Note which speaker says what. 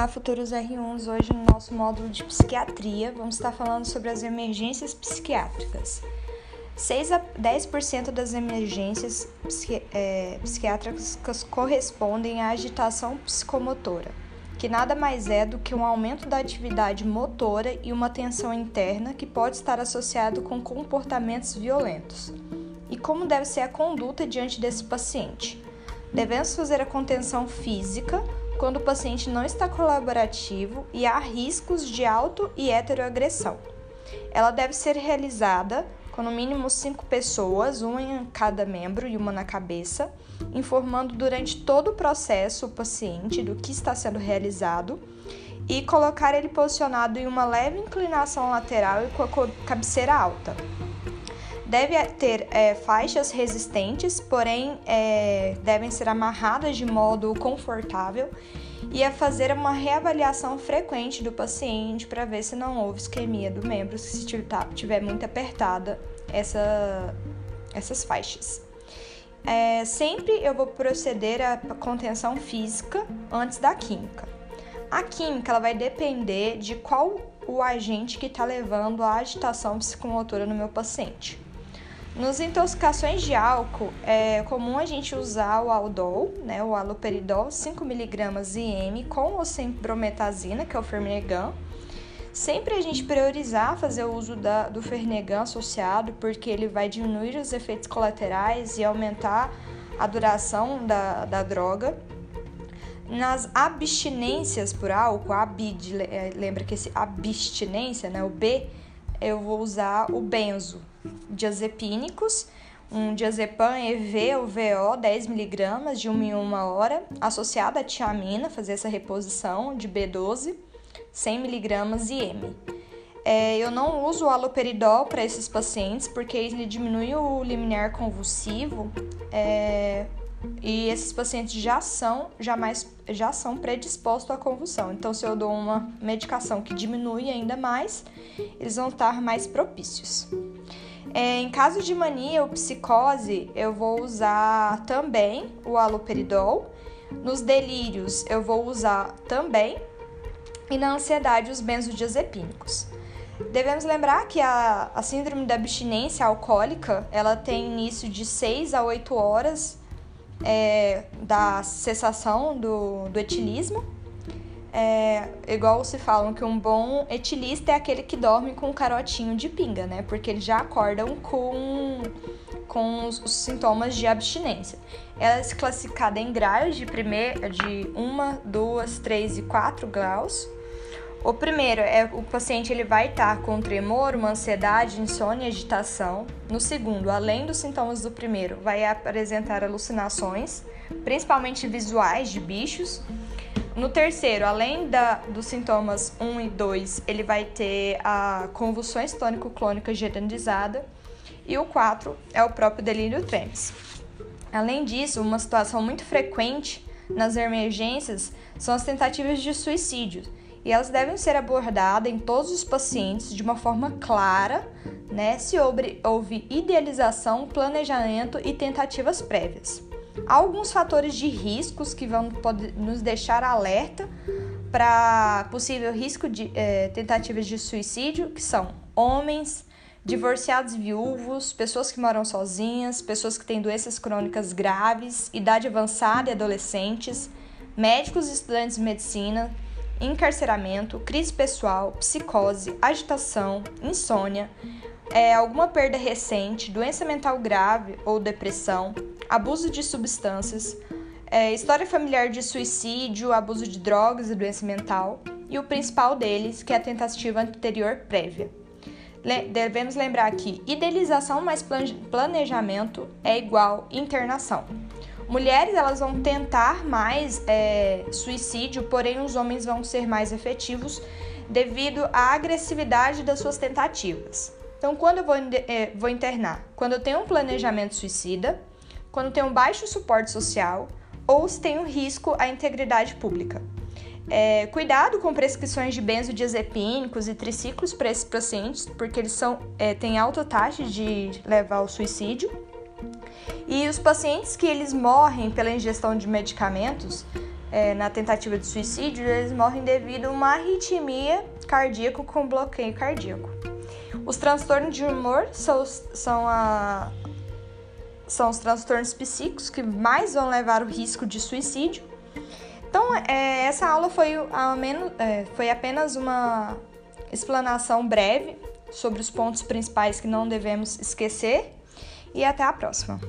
Speaker 1: Olá, futuros R1s. Hoje, no nosso módulo de psiquiatria, vamos estar falando sobre as emergências psiquiátricas. 6 a 10% das emergências psiqui é, psiquiátricas correspondem à agitação psicomotora, que nada mais é do que um aumento da atividade motora e uma tensão interna que pode estar associado com comportamentos violentos. E como deve ser a conduta diante desse paciente? Devemos fazer a contenção física quando o paciente não está colaborativo e há riscos de auto e heteroagressão. Ela deve ser realizada com no mínimo cinco pessoas, uma em cada membro e uma na cabeça, informando durante todo o processo o paciente do que está sendo realizado e colocar ele posicionado em uma leve inclinação lateral e com a cabeceira alta. Deve ter é, faixas resistentes, porém é, devem ser amarradas de modo confortável e a fazer uma reavaliação frequente do paciente para ver se não houve isquemia do membro, se tiver muito apertada essa, essas faixas. É, sempre eu vou proceder à contenção física antes da química. A química ela vai depender de qual o agente que está levando a agitação psicomotora no meu paciente. Nos intoxicações de álcool, é comum a gente usar o aldol, né, o aloperidol, 5mg IM com ou sem brometazina, que é o Fernegan. Sempre a gente priorizar fazer o uso da, do Fernegan associado, porque ele vai diminuir os efeitos colaterais e aumentar a duração da, da droga. Nas abstinências por álcool, abid, é, lembra que esse abstinência, né, o B, eu vou usar o benzo, diazepínicos, um diazepam EV ou VO 10mg de 1 em 1 hora, associado à tiamina, fazer essa reposição de B12, 100mg IM. É, eu não uso o aloperidol para esses pacientes porque ele diminui o liminar convulsivo é, e esses pacientes já são, jamais, já são predispostos à convulsão. Então, se eu dou uma medicação que diminui ainda mais, eles vão estar mais propícios. É, em caso de mania ou psicose, eu vou usar também o aloperidol. Nos delírios, eu vou usar também. E na ansiedade, os benzodiazepínicos. Devemos lembrar que a, a síndrome da abstinência alcoólica, ela tem início de 6 a 8 horas é, da cessação do, do etilismo é, igual se falam que um bom etilista é aquele que dorme com um carotinho de pinga, né? Porque eles já acordam com, com os, os sintomas de abstinência. Ela é classificada em graus de primeira, de 1, 2, 3 e 4 graus. O primeiro é o paciente ele vai estar com tremor, uma ansiedade, insônia, agitação. No segundo, além dos sintomas do primeiro, vai apresentar alucinações, principalmente visuais de bichos. No terceiro, além da, dos sintomas 1 e 2, ele vai ter a convulsões tônico-clônica generalizada. E o 4 é o próprio delírio tremens. Além disso, uma situação muito frequente nas emergências são as tentativas de suicídio. E elas devem ser abordadas em todos os pacientes de uma forma clara, né, se houve idealização, planejamento e tentativas prévias. Alguns fatores de riscos que vão nos deixar alerta para possível risco de é, tentativas de suicídio, que são homens, divorciados viúvos, pessoas que moram sozinhas, pessoas que têm doenças crônicas graves, idade avançada e adolescentes, médicos e estudantes de medicina, encarceramento, crise pessoal, psicose, agitação, insônia, é, alguma perda recente, doença mental grave ou depressão, abuso de substâncias, é, história familiar de suicídio, abuso de drogas e doença mental, e o principal deles, que é a tentativa anterior prévia. Le devemos lembrar que idealização mais planejamento é igual internação. Mulheres elas vão tentar mais é, suicídio, porém os homens vão ser mais efetivos devido à agressividade das suas tentativas. Então, quando eu vou, é, vou internar? Quando eu tenho um planejamento suicida, quando tenho um baixo suporte social ou se tenho risco à integridade pública. É, cuidado com prescrições de benzodiazepínicos e triciclos para esses pacientes, porque eles são, é, têm alta taxa de levar ao suicídio. E os pacientes que eles morrem pela ingestão de medicamentos, é, na tentativa de suicídio, eles morrem devido a uma arritmia cardíaca com bloqueio cardíaco. Os transtornos de humor são, são, a, são os transtornos psíquicos que mais vão levar o risco de suicídio. Então, é, essa aula foi, a menos, é, foi apenas uma explanação breve sobre os pontos principais que não devemos esquecer e até a próxima.